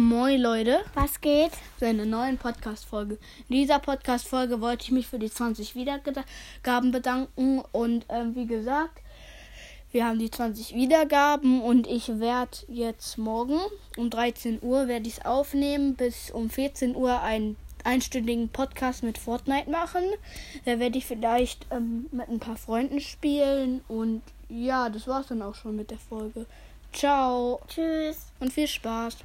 Moin Leute, Was geht? zu einer neuen Podcast-Folge. In dieser Podcast-Folge wollte ich mich für die 20 Wiedergaben bedanken und ähm, wie gesagt, wir haben die 20 Wiedergaben und ich werde jetzt morgen um 13 Uhr werde ich es aufnehmen, bis um 14 Uhr einen einstündigen Podcast mit Fortnite machen. Da werde ich vielleicht ähm, mit ein paar Freunden spielen und ja, das war's dann auch schon mit der Folge. Ciao Tschüss. und viel Spaß.